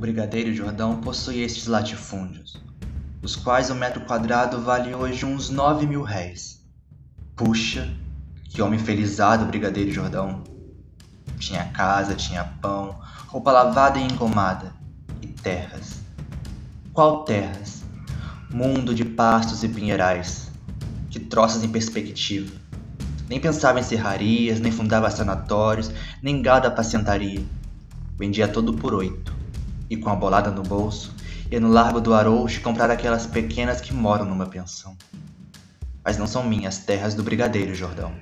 Brigadeiro Jordão possui estes latifúndios, dos quais o metro quadrado vale hoje uns nove mil réis. Puxa, que homem felizado Brigadeiro Jordão! Tinha casa, tinha pão, roupa lavada e engomada, e terras. Qual terras? Mundo de pastos e pinheirais, de troças em perspectiva. Nem pensava em serrarias, nem fundava sanatórios, nem gado apacentaria. Vendia tudo por oito e com a bolada no bolso, ia no Largo do Arouche comprar aquelas pequenas que moram numa pensão. Mas não são minhas terras do Brigadeiro Jordão.